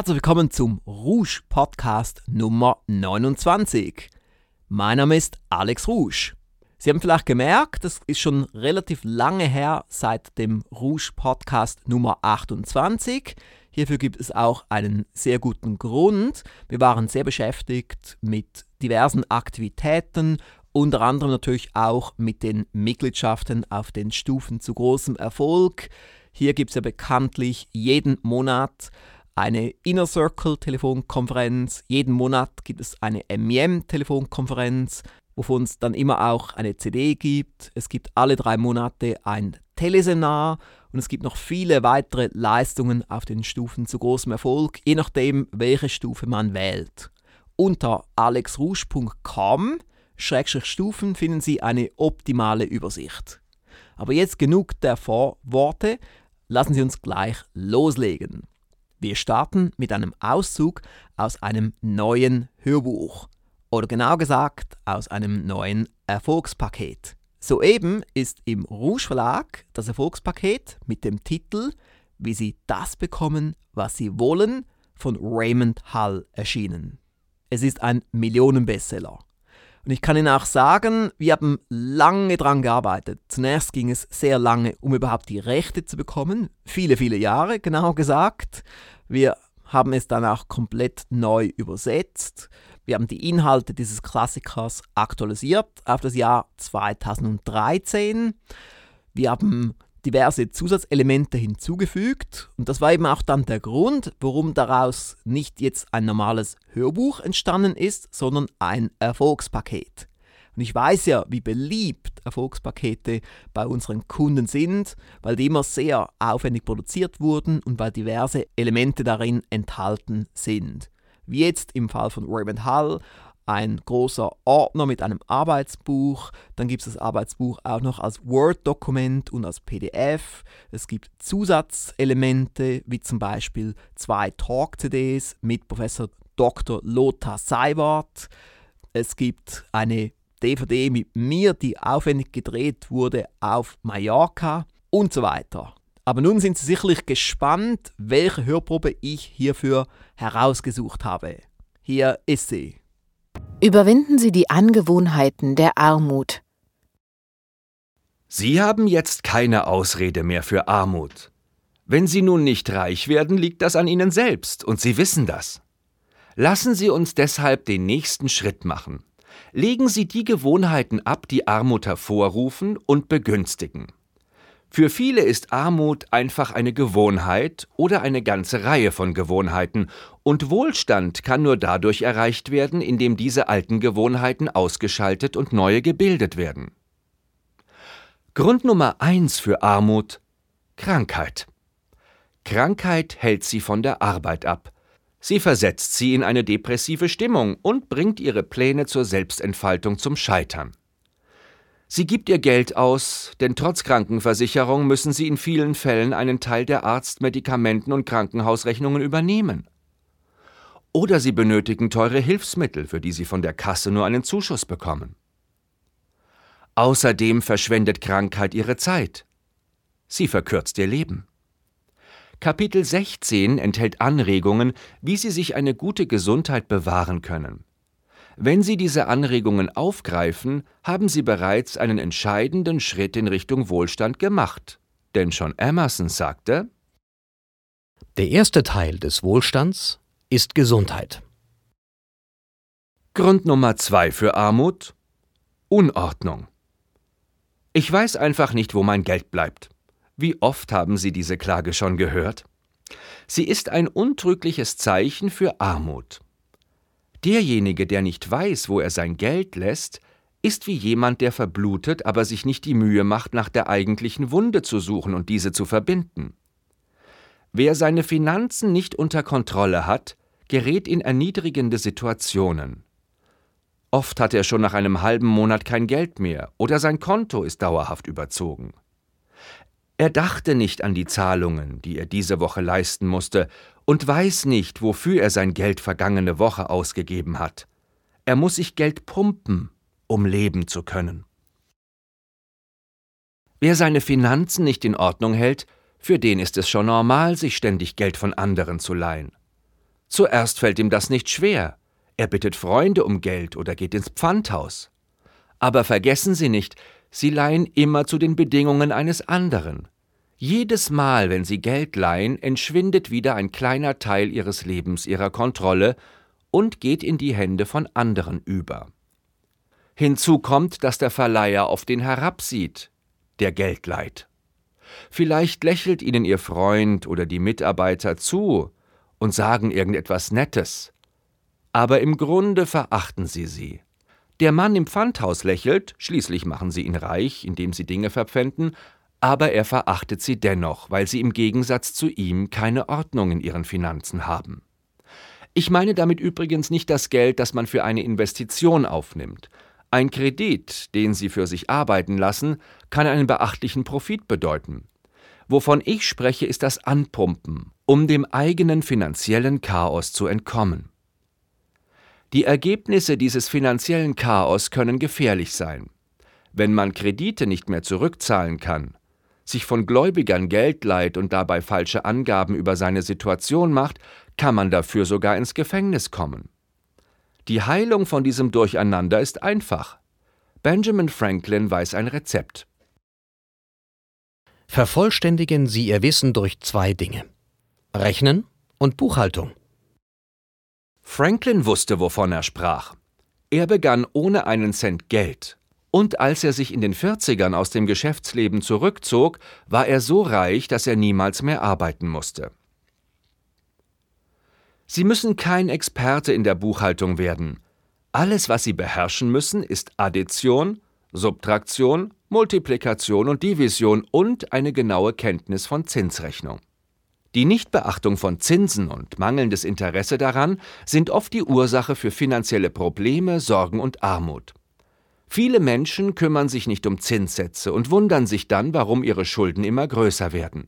Herzlich willkommen zum Rouge Podcast Nummer 29. Mein Name ist Alex Rouge. Sie haben vielleicht gemerkt, es ist schon relativ lange her seit dem Rouge Podcast Nummer 28. Hierfür gibt es auch einen sehr guten Grund. Wir waren sehr beschäftigt mit diversen Aktivitäten, unter anderem natürlich auch mit den Mitgliedschaften auf den Stufen zu großem Erfolg. Hier gibt es ja bekanntlich jeden Monat eine Inner Circle Telefonkonferenz. Jeden Monat gibt es eine MEM Telefonkonferenz, wovon es dann immer auch eine CD gibt. Es gibt alle drei Monate ein Teleseminar und es gibt noch viele weitere Leistungen auf den Stufen zu großem Erfolg, je nachdem, welche Stufe man wählt. Unter alexrouge.com Stufen finden Sie eine optimale Übersicht. Aber jetzt genug der Vorworte, lassen Sie uns gleich loslegen. Wir starten mit einem Auszug aus einem neuen Hörbuch oder genau gesagt aus einem neuen Erfolgspaket. Soeben ist im Rouge Verlag das Erfolgspaket mit dem Titel Wie Sie das bekommen, was Sie wollen von Raymond Hull erschienen. Es ist ein Millionenbestseller. Und ich kann Ihnen auch sagen, wir haben lange daran gearbeitet. Zunächst ging es sehr lange, um überhaupt die Rechte zu bekommen. Viele, viele Jahre, genau gesagt. Wir haben es dann auch komplett neu übersetzt. Wir haben die Inhalte dieses Klassikers aktualisiert auf das Jahr 2013. Wir haben diverse Zusatzelemente hinzugefügt und das war eben auch dann der Grund, warum daraus nicht jetzt ein normales Hörbuch entstanden ist, sondern ein Erfolgspaket. Und ich weiß ja, wie beliebt Erfolgspakete bei unseren Kunden sind, weil die immer sehr aufwendig produziert wurden und weil diverse Elemente darin enthalten sind. Wie jetzt im Fall von Raymond Hull ein großer Ordner mit einem Arbeitsbuch. Dann gibt es das Arbeitsbuch auch noch als Word-Dokument und als PDF. Es gibt Zusatzelemente, wie zum Beispiel zwei Talk-CDs mit Professor Dr. Lothar Seiwart. Es gibt eine DVD mit mir, die aufwendig gedreht wurde auf Mallorca und so weiter. Aber nun sind Sie sicherlich gespannt, welche Hörprobe ich hierfür herausgesucht habe. Hier ist sie. Überwinden Sie die Angewohnheiten der Armut. Sie haben jetzt keine Ausrede mehr für Armut. Wenn Sie nun nicht reich werden, liegt das an Ihnen selbst, und Sie wissen das. Lassen Sie uns deshalb den nächsten Schritt machen. Legen Sie die Gewohnheiten ab, die Armut hervorrufen und begünstigen. Für viele ist Armut einfach eine Gewohnheit oder eine ganze Reihe von Gewohnheiten, und Wohlstand kann nur dadurch erreicht werden, indem diese alten Gewohnheiten ausgeschaltet und neue gebildet werden. Grund Nummer eins für Armut Krankheit. Krankheit hält sie von der Arbeit ab. Sie versetzt sie in eine depressive Stimmung und bringt ihre Pläne zur Selbstentfaltung zum Scheitern. Sie gibt ihr Geld aus, denn trotz Krankenversicherung müssen sie in vielen Fällen einen Teil der Arzt-, Medikamenten- und Krankenhausrechnungen übernehmen. Oder sie benötigen teure Hilfsmittel, für die sie von der Kasse nur einen Zuschuss bekommen. Außerdem verschwendet Krankheit ihre Zeit. Sie verkürzt ihr Leben. Kapitel 16 enthält Anregungen, wie Sie sich eine gute Gesundheit bewahren können. Wenn Sie diese Anregungen aufgreifen, haben Sie bereits einen entscheidenden Schritt in Richtung Wohlstand gemacht. Denn schon Emerson sagte, Der erste Teil des Wohlstands ist Gesundheit. Grund Nummer zwei für Armut Unordnung. Ich weiß einfach nicht, wo mein Geld bleibt. Wie oft haben Sie diese Klage schon gehört? Sie ist ein untrügliches Zeichen für Armut. Derjenige, der nicht weiß, wo er sein Geld lässt, ist wie jemand, der verblutet, aber sich nicht die Mühe macht, nach der eigentlichen Wunde zu suchen und diese zu verbinden. Wer seine Finanzen nicht unter Kontrolle hat, gerät in erniedrigende Situationen. Oft hat er schon nach einem halben Monat kein Geld mehr oder sein Konto ist dauerhaft überzogen. Er dachte nicht an die Zahlungen, die er diese Woche leisten musste, und weiß nicht, wofür er sein Geld vergangene Woche ausgegeben hat. Er muss sich Geld pumpen, um leben zu können. Wer seine Finanzen nicht in Ordnung hält, für den ist es schon normal, sich ständig Geld von anderen zu leihen. Zuerst fällt ihm das nicht schwer. Er bittet Freunde um Geld oder geht ins Pfandhaus. Aber vergessen Sie nicht, Sie leihen immer zu den Bedingungen eines anderen. Jedes Mal, wenn Sie Geld leihen, entschwindet wieder ein kleiner Teil Ihres Lebens Ihrer Kontrolle und geht in die Hände von anderen über. Hinzu kommt, dass der Verleiher auf den herabsieht, der Geld leiht. Vielleicht lächelt Ihnen Ihr Freund oder die Mitarbeiter zu und sagen irgendetwas Nettes, aber im Grunde verachten Sie sie. Der Mann im Pfandhaus lächelt, schließlich machen sie ihn reich, indem sie Dinge verpfänden, aber er verachtet sie dennoch, weil sie im Gegensatz zu ihm keine Ordnung in ihren Finanzen haben. Ich meine damit übrigens nicht das Geld, das man für eine Investition aufnimmt. Ein Kredit, den Sie für sich arbeiten lassen, kann einen beachtlichen Profit bedeuten. Wovon ich spreche, ist das Anpumpen, um dem eigenen finanziellen Chaos zu entkommen. Die Ergebnisse dieses finanziellen Chaos können gefährlich sein. Wenn man Kredite nicht mehr zurückzahlen kann, sich von Gläubigern Geld leiht und dabei falsche Angaben über seine Situation macht, kann man dafür sogar ins Gefängnis kommen. Die Heilung von diesem Durcheinander ist einfach. Benjamin Franklin weiß ein Rezept. Vervollständigen Sie Ihr Wissen durch zwei Dinge. Rechnen und Buchhaltung. Franklin wusste, wovon er sprach. Er begann ohne einen Cent Geld. Und als er sich in den 40ern aus dem Geschäftsleben zurückzog, war er so reich, dass er niemals mehr arbeiten musste. Sie müssen kein Experte in der Buchhaltung werden. Alles, was Sie beherrschen müssen, ist Addition, Subtraktion, Multiplikation und Division und eine genaue Kenntnis von Zinsrechnung. Die Nichtbeachtung von Zinsen und mangelndes Interesse daran sind oft die Ursache für finanzielle Probleme, Sorgen und Armut. Viele Menschen kümmern sich nicht um Zinssätze und wundern sich dann, warum ihre Schulden immer größer werden.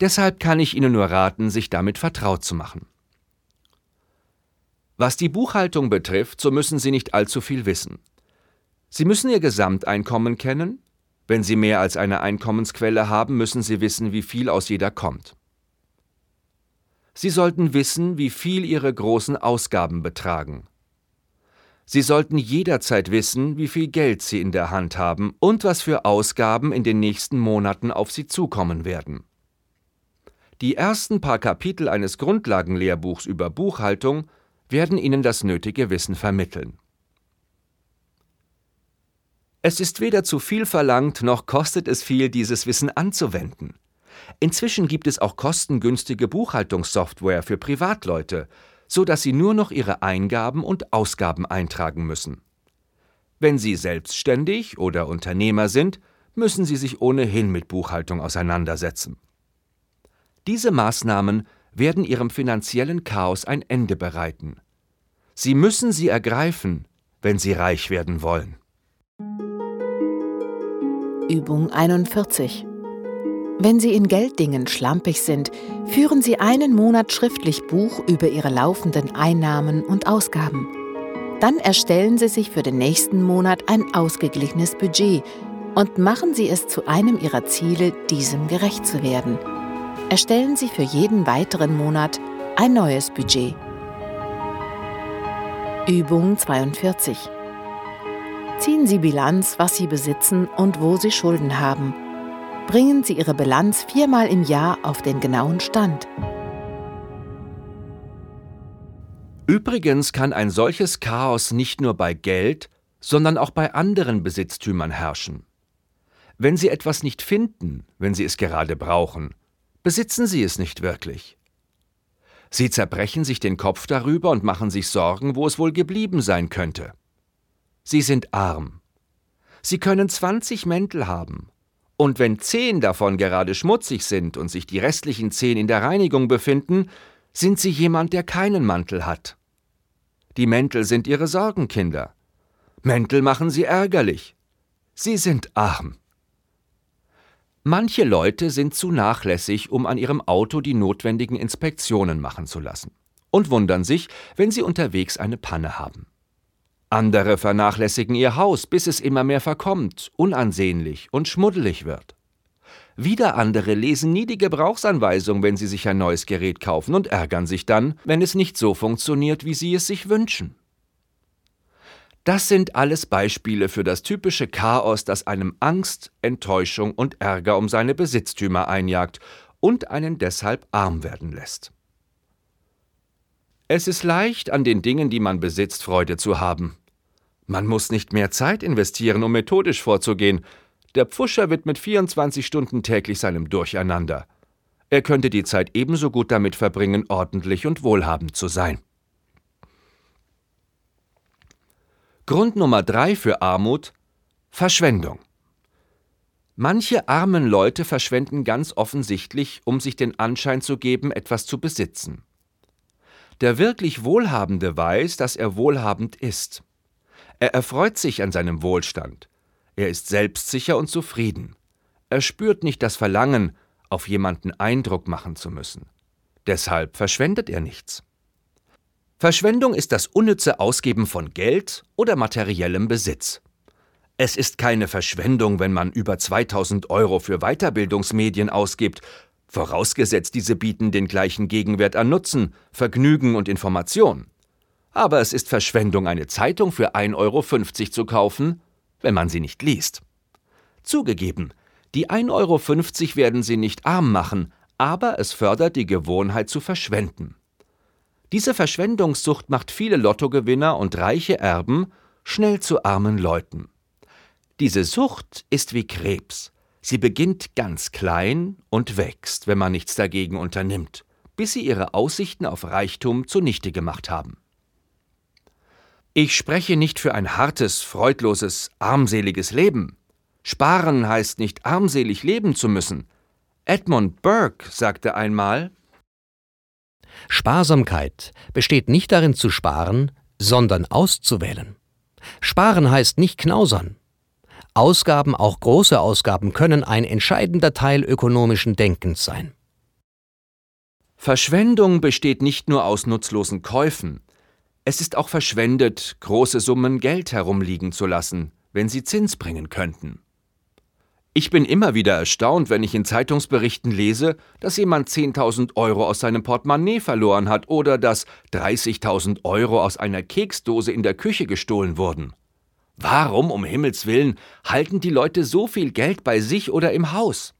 Deshalb kann ich Ihnen nur raten, sich damit vertraut zu machen. Was die Buchhaltung betrifft, so müssen Sie nicht allzu viel wissen. Sie müssen Ihr Gesamteinkommen kennen. Wenn Sie mehr als eine Einkommensquelle haben, müssen Sie wissen, wie viel aus jeder kommt. Sie sollten wissen, wie viel Ihre großen Ausgaben betragen. Sie sollten jederzeit wissen, wie viel Geld Sie in der Hand haben und was für Ausgaben in den nächsten Monaten auf Sie zukommen werden. Die ersten paar Kapitel eines Grundlagenlehrbuchs über Buchhaltung werden Ihnen das nötige Wissen vermitteln. Es ist weder zu viel verlangt, noch kostet es viel, dieses Wissen anzuwenden. Inzwischen gibt es auch kostengünstige Buchhaltungssoftware für Privatleute, so dass Sie nur noch Ihre Eingaben und Ausgaben eintragen müssen. Wenn Sie selbstständig oder Unternehmer sind, müssen Sie sich ohnehin mit Buchhaltung auseinandersetzen. Diese Maßnahmen werden Ihrem finanziellen Chaos ein Ende bereiten. Sie müssen sie ergreifen, wenn Sie reich werden wollen. Übung 41 wenn Sie in Gelddingen schlampig sind, führen Sie einen Monat schriftlich Buch über Ihre laufenden Einnahmen und Ausgaben. Dann erstellen Sie sich für den nächsten Monat ein ausgeglichenes Budget und machen Sie es zu einem Ihrer Ziele, diesem gerecht zu werden. Erstellen Sie für jeden weiteren Monat ein neues Budget. Übung 42 Ziehen Sie Bilanz, was Sie besitzen und wo Sie Schulden haben bringen Sie Ihre Bilanz viermal im Jahr auf den genauen Stand. Übrigens kann ein solches Chaos nicht nur bei Geld, sondern auch bei anderen Besitztümern herrschen. Wenn Sie etwas nicht finden, wenn Sie es gerade brauchen, besitzen Sie es nicht wirklich. Sie zerbrechen sich den Kopf darüber und machen sich Sorgen, wo es wohl geblieben sein könnte. Sie sind arm. Sie können 20 Mäntel haben, und wenn zehn davon gerade schmutzig sind und sich die restlichen zehn in der Reinigung befinden, sind sie jemand, der keinen Mantel hat. Die Mäntel sind ihre Sorgenkinder. Mäntel machen sie ärgerlich. Sie sind arm. Manche Leute sind zu nachlässig, um an ihrem Auto die notwendigen Inspektionen machen zu lassen und wundern sich, wenn sie unterwegs eine Panne haben. Andere vernachlässigen ihr Haus, bis es immer mehr verkommt, unansehnlich und schmuddelig wird. Wieder andere lesen nie die Gebrauchsanweisung, wenn sie sich ein neues Gerät kaufen und ärgern sich dann, wenn es nicht so funktioniert, wie sie es sich wünschen. Das sind alles Beispiele für das typische Chaos, das einem Angst, Enttäuschung und Ärger um seine Besitztümer einjagt und einen deshalb arm werden lässt. Es ist leicht, an den Dingen, die man besitzt, Freude zu haben. Man muss nicht mehr Zeit investieren, um methodisch vorzugehen. Der Pfuscher widmet 24 Stunden täglich seinem Durcheinander. Er könnte die Zeit ebenso gut damit verbringen, ordentlich und wohlhabend zu sein. Grund Nummer drei für Armut Verschwendung. Manche armen Leute verschwenden ganz offensichtlich, um sich den Anschein zu geben, etwas zu besitzen. Der wirklich Wohlhabende weiß, dass er wohlhabend ist. Er erfreut sich an seinem Wohlstand. Er ist selbstsicher und zufrieden. Er spürt nicht das Verlangen, auf jemanden Eindruck machen zu müssen. Deshalb verschwendet er nichts. Verschwendung ist das unnütze Ausgeben von Geld oder materiellem Besitz. Es ist keine Verschwendung, wenn man über 2000 Euro für Weiterbildungsmedien ausgibt, vorausgesetzt diese bieten den gleichen Gegenwert an Nutzen, Vergnügen und Information. Aber es ist Verschwendung, eine Zeitung für 1,50 Euro zu kaufen, wenn man sie nicht liest. Zugegeben, die 1,50 Euro werden sie nicht arm machen, aber es fördert die Gewohnheit zu verschwenden. Diese Verschwendungssucht macht viele Lottogewinner und reiche Erben schnell zu armen Leuten. Diese Sucht ist wie Krebs. Sie beginnt ganz klein und wächst, wenn man nichts dagegen unternimmt, bis sie ihre Aussichten auf Reichtum zunichte gemacht haben. Ich spreche nicht für ein hartes, freudloses, armseliges Leben. Sparen heißt nicht armselig leben zu müssen. Edmund Burke sagte einmal Sparsamkeit besteht nicht darin zu sparen, sondern auszuwählen. Sparen heißt nicht knausern. Ausgaben, auch große Ausgaben, können ein entscheidender Teil ökonomischen Denkens sein. Verschwendung besteht nicht nur aus nutzlosen Käufen, es ist auch verschwendet, große Summen Geld herumliegen zu lassen, wenn sie Zins bringen könnten. Ich bin immer wieder erstaunt, wenn ich in Zeitungsberichten lese, dass jemand 10.000 Euro aus seinem Portemonnaie verloren hat oder dass 30.000 Euro aus einer Keksdose in der Küche gestohlen wurden. Warum, um Himmels willen, halten die Leute so viel Geld bei sich oder im Haus?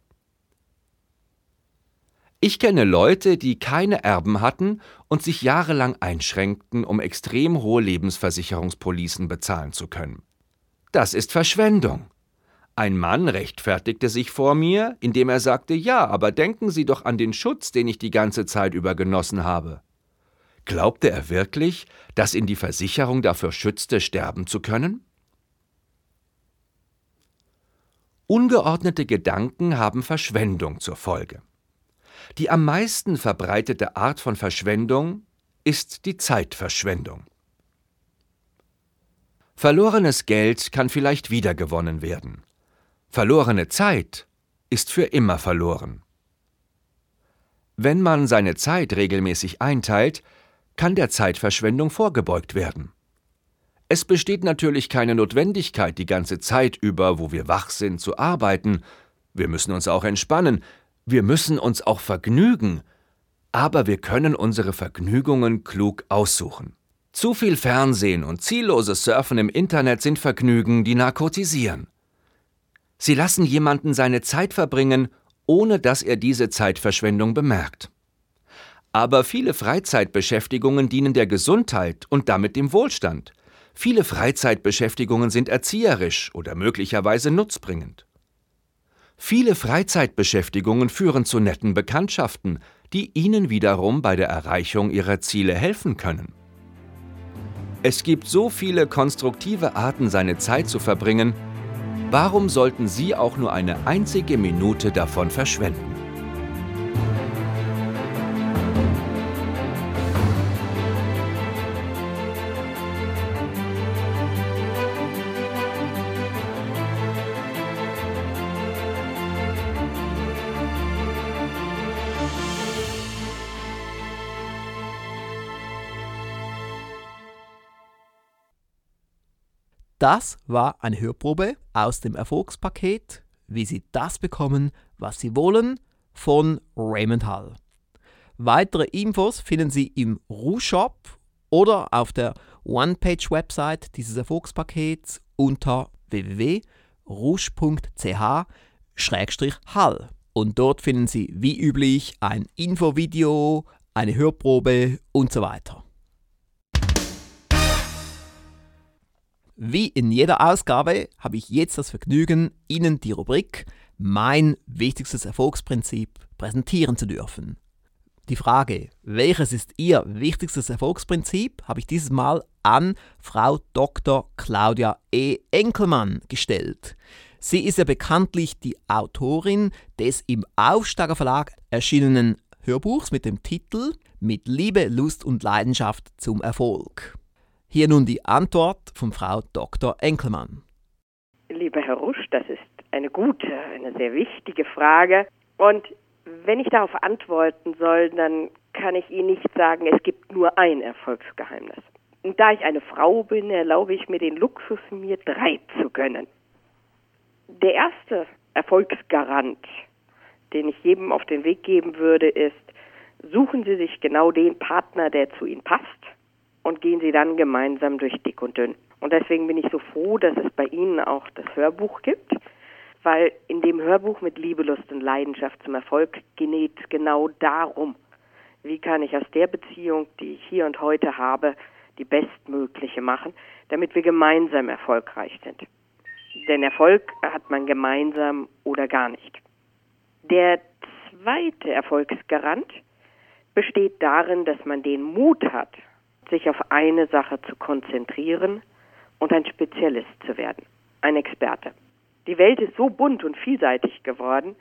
Ich kenne Leute, die keine Erben hatten und sich jahrelang einschränkten, um extrem hohe Lebensversicherungspolicen bezahlen zu können. Das ist Verschwendung. Ein Mann rechtfertigte sich vor mir, indem er sagte, ja, aber denken Sie doch an den Schutz, den ich die ganze Zeit über genossen habe. Glaubte er wirklich, dass ihn die Versicherung dafür schützte, sterben zu können? Ungeordnete Gedanken haben Verschwendung zur Folge. Die am meisten verbreitete Art von Verschwendung ist die Zeitverschwendung. Verlorenes Geld kann vielleicht wiedergewonnen werden. Verlorene Zeit ist für immer verloren. Wenn man seine Zeit regelmäßig einteilt, kann der Zeitverschwendung vorgebeugt werden. Es besteht natürlich keine Notwendigkeit, die ganze Zeit über, wo wir wach sind, zu arbeiten. Wir müssen uns auch entspannen, wir müssen uns auch vergnügen, aber wir können unsere Vergnügungen klug aussuchen. Zu viel Fernsehen und zielloses Surfen im Internet sind Vergnügen, die narkotisieren. Sie lassen jemanden seine Zeit verbringen, ohne dass er diese Zeitverschwendung bemerkt. Aber viele Freizeitbeschäftigungen dienen der Gesundheit und damit dem Wohlstand. Viele Freizeitbeschäftigungen sind erzieherisch oder möglicherweise nutzbringend. Viele Freizeitbeschäftigungen führen zu netten Bekanntschaften, die Ihnen wiederum bei der Erreichung Ihrer Ziele helfen können. Es gibt so viele konstruktive Arten, seine Zeit zu verbringen, warum sollten Sie auch nur eine einzige Minute davon verschwenden? Das war eine Hörprobe aus dem Erfolgspaket. Wie Sie das bekommen, was Sie wollen von Raymond Hall. Weitere Infos finden Sie im Rouge-Shop oder auf der One-Page-Website dieses Erfolgspakets unter www.rouge.ch-hall. Und dort finden Sie wie üblich ein Infovideo, eine Hörprobe und so weiter. Wie in jeder Ausgabe habe ich jetzt das Vergnügen, Ihnen die Rubrik Mein wichtigstes Erfolgsprinzip präsentieren zu dürfen. Die Frage, welches ist Ihr wichtigstes Erfolgsprinzip, habe ich dieses Mal an Frau Dr. Claudia E. Enkelmann gestellt. Sie ist ja bekanntlich die Autorin des im Aufsteiger Verlag erschienenen Hörbuchs mit dem Titel Mit Liebe, Lust und Leidenschaft zum Erfolg. Hier nun die Antwort von Frau Dr. Enkelmann. Lieber Herr Rusch, das ist eine gute, eine sehr wichtige Frage. Und wenn ich darauf antworten soll, dann kann ich Ihnen nicht sagen, es gibt nur ein Erfolgsgeheimnis. Und da ich eine Frau bin, erlaube ich mir den Luxus, mir drei zu gönnen. Der erste Erfolgsgarant, den ich jedem auf den Weg geben würde, ist, suchen Sie sich genau den Partner, der zu Ihnen passt und gehen Sie dann gemeinsam durch dick und dünn. Und deswegen bin ich so froh, dass es bei Ihnen auch das Hörbuch gibt, weil in dem Hörbuch mit Liebe, Lust und Leidenschaft zum Erfolg es genau darum, wie kann ich aus der Beziehung, die ich hier und heute habe, die bestmögliche machen, damit wir gemeinsam erfolgreich sind. Denn Erfolg hat man gemeinsam oder gar nicht. Der zweite Erfolgsgarant besteht darin, dass man den Mut hat, sich auf eine Sache zu konzentrieren und ein Spezialist zu werden, ein Experte. Die Welt ist so bunt und vielseitig geworden,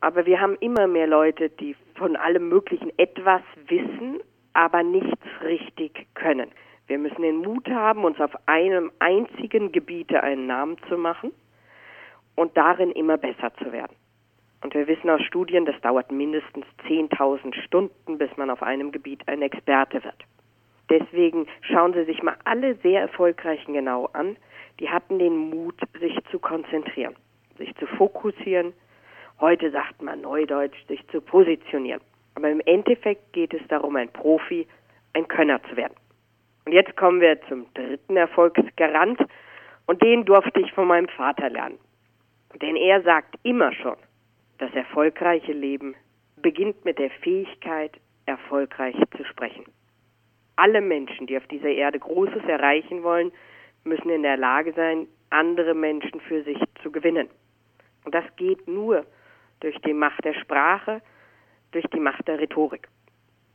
aber wir haben immer mehr Leute, die von allem Möglichen etwas wissen, aber nichts richtig können. Wir müssen den Mut haben, uns auf einem einzigen Gebiete einen Namen zu machen und darin immer besser zu werden. Und wir wissen aus Studien, das dauert mindestens 10.000 Stunden, bis man auf einem Gebiet ein Experte wird. Deswegen schauen Sie sich mal alle sehr erfolgreichen genau an. Die hatten den Mut, sich zu konzentrieren, sich zu fokussieren. Heute sagt man neudeutsch, sich zu positionieren. Aber im Endeffekt geht es darum, ein Profi, ein Könner zu werden. Und jetzt kommen wir zum dritten Erfolgsgarant. Und den durfte ich von meinem Vater lernen. Denn er sagt immer schon, das erfolgreiche Leben beginnt mit der Fähigkeit, erfolgreich zu sprechen. Alle Menschen, die auf dieser Erde Großes erreichen wollen, müssen in der Lage sein, andere Menschen für sich zu gewinnen. Und das geht nur durch die Macht der Sprache, durch die Macht der Rhetorik.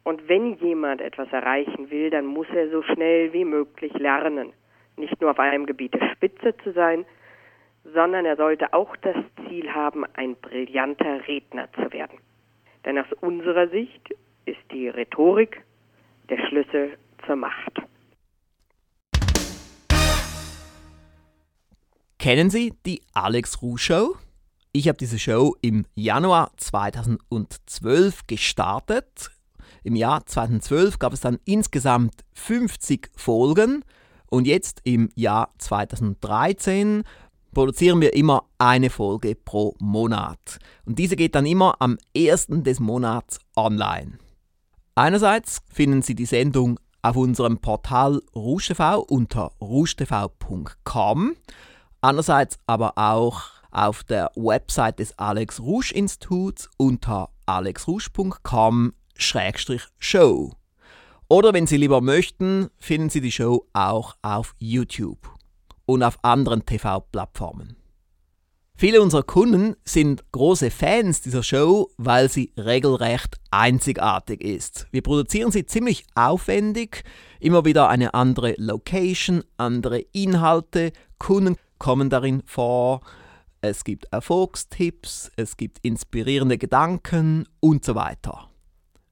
Und wenn jemand etwas erreichen will, dann muss er so schnell wie möglich lernen, nicht nur auf einem Gebiet der Spitze zu sein, sondern er sollte auch das Ziel haben, ein brillanter Redner zu werden. Denn aus unserer Sicht ist die Rhetorik der Schlüssel zur Macht. Kennen Sie die Alex Ruh Show? Ich habe diese Show im Januar 2012 gestartet. Im Jahr 2012 gab es dann insgesamt 50 Folgen und jetzt im Jahr 2013 produzieren wir immer eine Folge pro Monat. Und diese geht dann immer am 1. des Monats online. Einerseits finden Sie die Sendung auf unserem Portal RougeTV unter rougetv.com, andererseits aber auch auf der Website des Alex Rouge Instituts unter alexrouge.com-show. Oder wenn Sie lieber möchten, finden Sie die Show auch auf YouTube und auf anderen TV-Plattformen. Viele unserer Kunden sind große Fans dieser Show, weil sie regelrecht einzigartig ist. Wir produzieren sie ziemlich aufwendig, immer wieder eine andere Location, andere Inhalte, Kunden kommen darin vor, es gibt Erfolgstipps, es gibt inspirierende Gedanken und so weiter.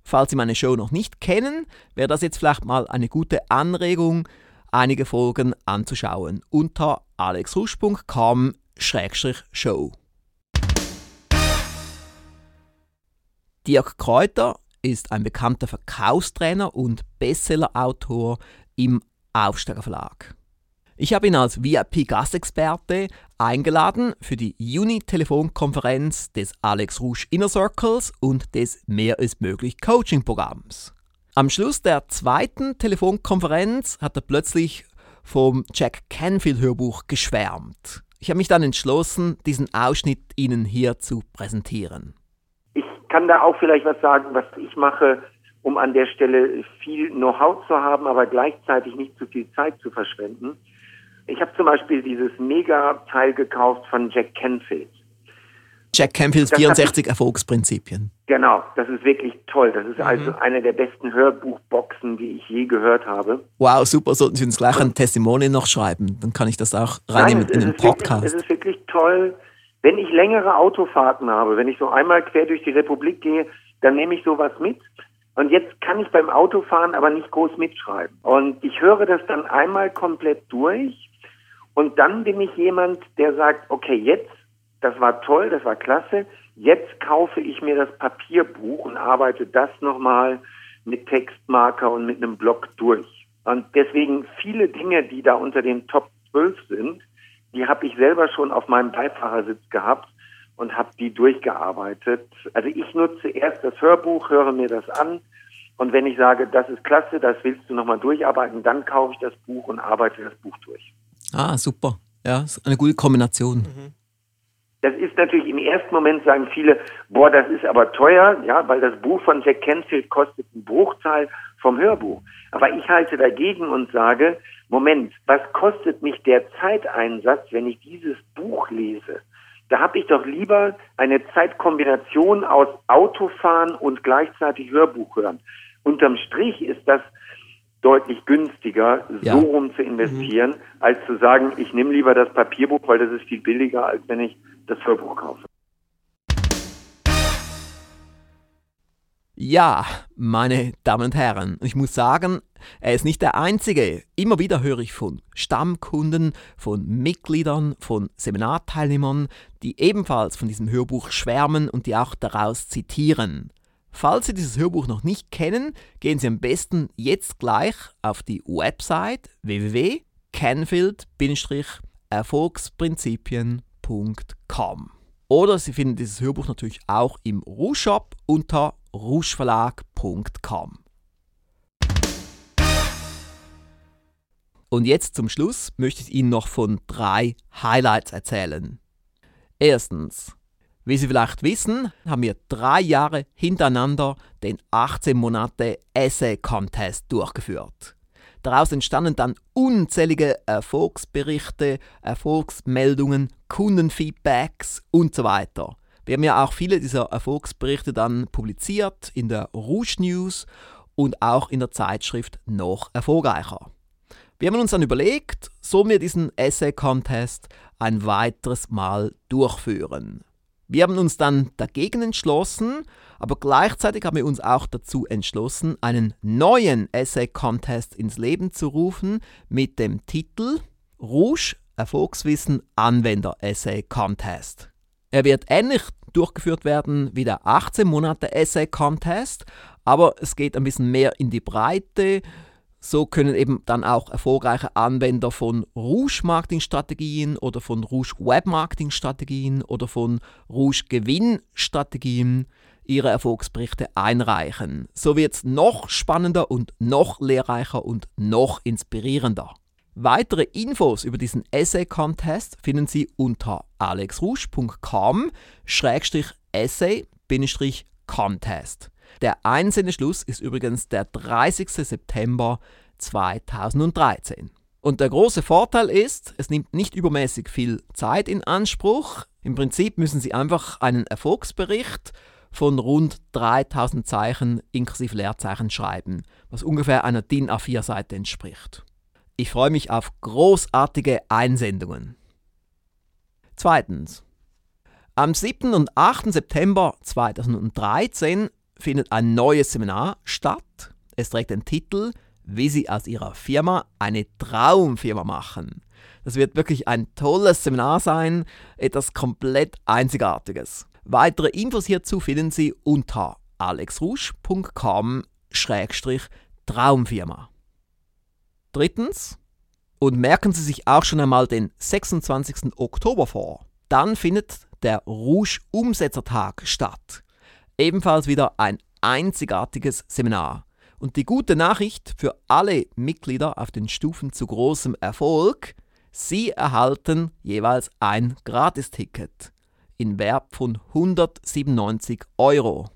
Falls Sie meine Show noch nicht kennen, wäre das jetzt vielleicht mal eine gute Anregung, einige Folgen anzuschauen unter alexrusch.com Show. Dirk Kräuter ist ein bekannter Verkaufstrainer und Bestsellerautor im Aufsteiger Verlag. Ich habe ihn als VIP-Gastexperte eingeladen für die Juni-Telefonkonferenz des Alex Rouge Inner Circles und des Mehr ist möglich Coaching-Programms. Am Schluss der zweiten Telefonkonferenz hat er plötzlich vom Jack Canfield Hörbuch geschwärmt. Ich habe mich dann entschlossen, diesen Ausschnitt Ihnen hier zu präsentieren. Ich kann da auch vielleicht was sagen, was ich mache, um an der Stelle viel Know-how zu haben, aber gleichzeitig nicht zu viel Zeit zu verschwenden. Ich habe zum Beispiel dieses Mega-Teil gekauft von Jack Canfield. Jack Canfields 64 Erfolgsprinzipien. Genau, das ist wirklich toll. Das ist mhm. also eine der besten Hörbuchboxen, die ich je gehört habe. Wow, super. Sollten Sie uns gleich ein Testimonial noch schreiben, dann kann ich das auch reinnehmen Nein, in den Podcast. Wirklich, es ist wirklich toll. Wenn ich längere Autofahrten habe, wenn ich so einmal quer durch die Republik gehe, dann nehme ich sowas mit. Und jetzt kann ich beim Autofahren aber nicht groß mitschreiben. Und ich höre das dann einmal komplett durch und dann bin ich jemand, der sagt, okay, jetzt, das war toll, das war klasse, jetzt kaufe ich mir das Papierbuch und arbeite das nochmal mit Textmarker und mit einem Block durch. Und deswegen viele Dinge, die da unter den Top 12 sind, die habe ich selber schon auf meinem Beifahrersitz gehabt und habe die durchgearbeitet. Also ich nutze erst das Hörbuch, höre mir das an und wenn ich sage, das ist klasse, das willst du nochmal durcharbeiten, dann kaufe ich das Buch und arbeite das Buch durch. Ah, super. Ja, ist eine gute Kombination. Mhm. Das ist natürlich im ersten Moment sagen viele, boah, das ist aber teuer, ja, weil das Buch von Jack Canfield kostet einen Bruchteil vom Hörbuch. Aber ich halte dagegen und sage, Moment, was kostet mich der Zeiteinsatz, wenn ich dieses Buch lese? Da habe ich doch lieber eine Zeitkombination aus Autofahren und gleichzeitig Hörbuch hören. Unterm Strich ist das deutlich günstiger, ja. so rum zu investieren, mhm. als zu sagen, ich nehme lieber das Papierbuch, weil das ist viel billiger, als wenn ich das Hörbuch kaufe. Ja, meine Damen und Herren, ich muss sagen, er ist nicht der Einzige. Immer wieder höre ich von Stammkunden, von Mitgliedern, von Seminarteilnehmern, die ebenfalls von diesem Hörbuch schwärmen und die auch daraus zitieren. Falls Sie dieses Hörbuch noch nicht kennen, gehen Sie am besten jetzt gleich auf die Website www.canfield-erfolgsprinzipien.com. Oder Sie finden dieses Hörbuch natürlich auch im Rouge-Shop unter rougeverlag.com. Und jetzt zum Schluss möchte ich Ihnen noch von drei Highlights erzählen. Erstens, wie Sie vielleicht wissen, haben wir drei Jahre hintereinander den 18 Monate Essay Contest durchgeführt. Daraus entstanden dann unzählige Erfolgsberichte, Erfolgsmeldungen, Kundenfeedbacks und so weiter. Wir haben ja auch viele dieser Erfolgsberichte dann publiziert in der Rouge News und auch in der Zeitschrift Noch erfolgreicher. Wir haben uns dann überlegt, sollen wir diesen Essay Contest ein weiteres Mal durchführen. Wir haben uns dann dagegen entschlossen, aber gleichzeitig haben wir uns auch dazu entschlossen, einen neuen Essay-Contest ins Leben zu rufen mit dem Titel Rouge Erfolgswissen Anwender Essay Contest. Er wird ähnlich durchgeführt werden wie der 18 Monate Essay Contest, aber es geht ein bisschen mehr in die Breite. So können eben dann auch erfolgreiche Anwender von Rouge Marketingstrategien oder von Rouge Web Marketingstrategien oder von Rouge Gewinnstrategien ihre Erfolgsberichte einreichen. So wird es noch spannender und noch lehrreicher und noch inspirierender. Weitere Infos über diesen Essay Contest finden Sie unter alexrouge.com-essay-contest. Der Einsendeschluss ist übrigens der 30. September 2013. Und der große Vorteil ist, es nimmt nicht übermäßig viel Zeit in Anspruch. Im Prinzip müssen Sie einfach einen Erfolgsbericht von rund 3000 Zeichen inklusive Leerzeichen schreiben, was ungefähr einer DIN A4-Seite entspricht. Ich freue mich auf großartige Einsendungen. Zweitens. Am 7. und 8. September 2013 findet ein neues Seminar statt. Es trägt den Titel Wie Sie aus Ihrer Firma eine Traumfirma machen. Das wird wirklich ein tolles Seminar sein, etwas komplett Einzigartiges. Weitere Infos hierzu finden Sie unter alexrusch.com-traumfirma. Drittens, Und merken Sie sich auch schon einmal den 26. Oktober vor. Dann findet der Rouge Umsetzertag statt. Ebenfalls wieder ein einzigartiges Seminar. Und die gute Nachricht für alle Mitglieder auf den Stufen zu großem Erfolg, Sie erhalten jeweils ein Gratisticket in Wert von 197 Euro.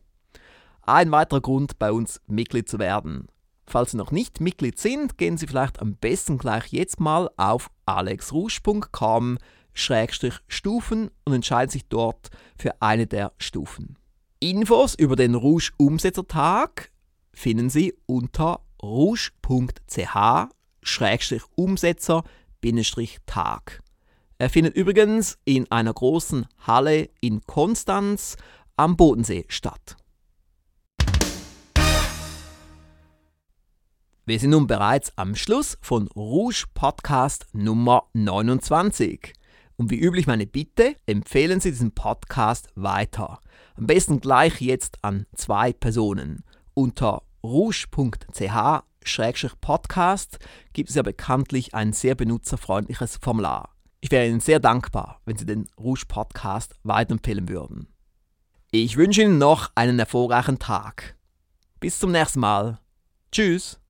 Ein weiterer Grund, bei uns Mitglied zu werden. Falls Sie noch nicht Mitglied sind, gehen Sie vielleicht am besten gleich jetzt mal auf alexrusch.com Stufen und entscheiden sich dort für eine der Stufen. Infos über den Rouge Umsetzertag finden Sie unter rouge.ch Umsetzer-Tag. Er findet übrigens in einer großen Halle in Konstanz am Bodensee statt. Wir sind nun bereits am Schluss von Rouge Podcast Nummer 29. Und wie üblich meine Bitte, empfehlen Sie diesen Podcast weiter. Am besten gleich jetzt an zwei Personen. Unter rouge.ch-podcast gibt es ja bekanntlich ein sehr benutzerfreundliches Formular. Ich wäre Ihnen sehr dankbar, wenn Sie den Rouge Podcast weiterempfehlen würden. Ich wünsche Ihnen noch einen erfolgreichen Tag. Bis zum nächsten Mal. Tschüss.